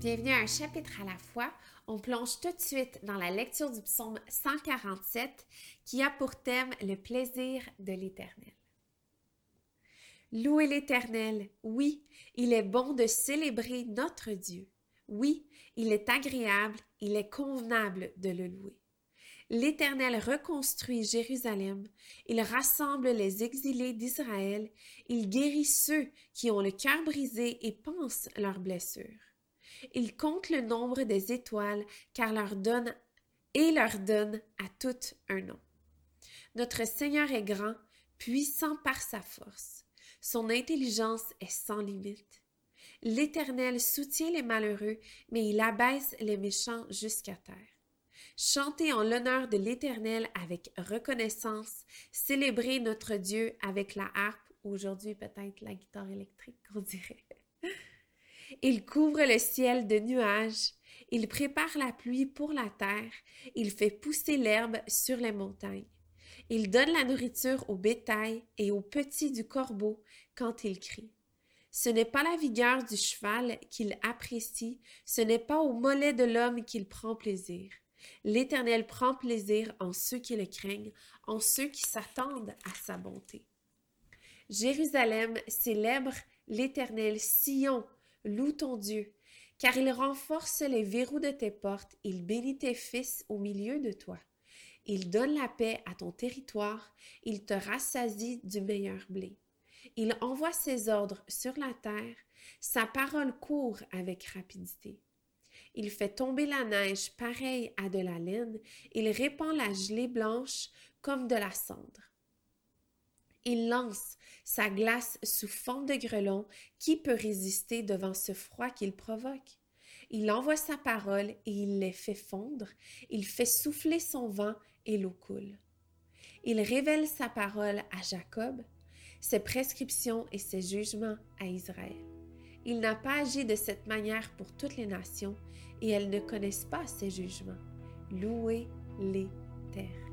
Bienvenue à un chapitre à la fois. On plonge tout de suite dans la lecture du psaume 147 qui a pour thème le plaisir de l'Éternel. Louez l'Éternel, oui, il est bon de célébrer notre Dieu. Oui, il est agréable, il est convenable de le louer. L'Éternel reconstruit Jérusalem, il rassemble les exilés d'Israël, il guérit ceux qui ont le cœur brisé et pensent leurs blessures. Il compte le nombre des étoiles, car leur donne et leur donne à toutes un nom. Notre Seigneur est grand, puissant par sa force. Son intelligence est sans limite. L'Éternel soutient les malheureux, mais il abaisse les méchants jusqu'à terre. Chantez en l'honneur de l'Éternel avec reconnaissance, célébrez notre Dieu avec la harpe, aujourd'hui peut-être la guitare électrique, on dirait. Il couvre le ciel de nuages, il prépare la pluie pour la terre, il fait pousser l'herbe sur les montagnes. Il donne la nourriture au bétail et aux petits du corbeau quand il crie. Ce n'est pas la vigueur du cheval qu'il apprécie, ce n'est pas au mollet de l'homme qu'il prend plaisir. L'Éternel prend plaisir en ceux qui le craignent, en ceux qui s'attendent à sa bonté. Jérusalem célèbre l'Éternel, Sion loue ton Dieu, car il renforce les verrous de tes portes, il bénit tes fils au milieu de toi. Il donne la paix à ton territoire, il te rassasie du meilleur blé. Il envoie ses ordres sur la terre, sa parole court avec rapidité. Il fait tomber la neige pareille à de la laine, il répand la gelée blanche comme de la cendre. Il lance sa glace sous forme de grelon. Qui peut résister devant ce froid qu'il provoque? Il envoie sa parole et il les fait fondre. Il fait souffler son vent et l'eau coule. Il révèle sa parole à Jacob, ses prescriptions et ses jugements à Israël. Il n'a pas agi de cette manière pour toutes les nations et elles ne connaissent pas ses jugements. Louez les terres.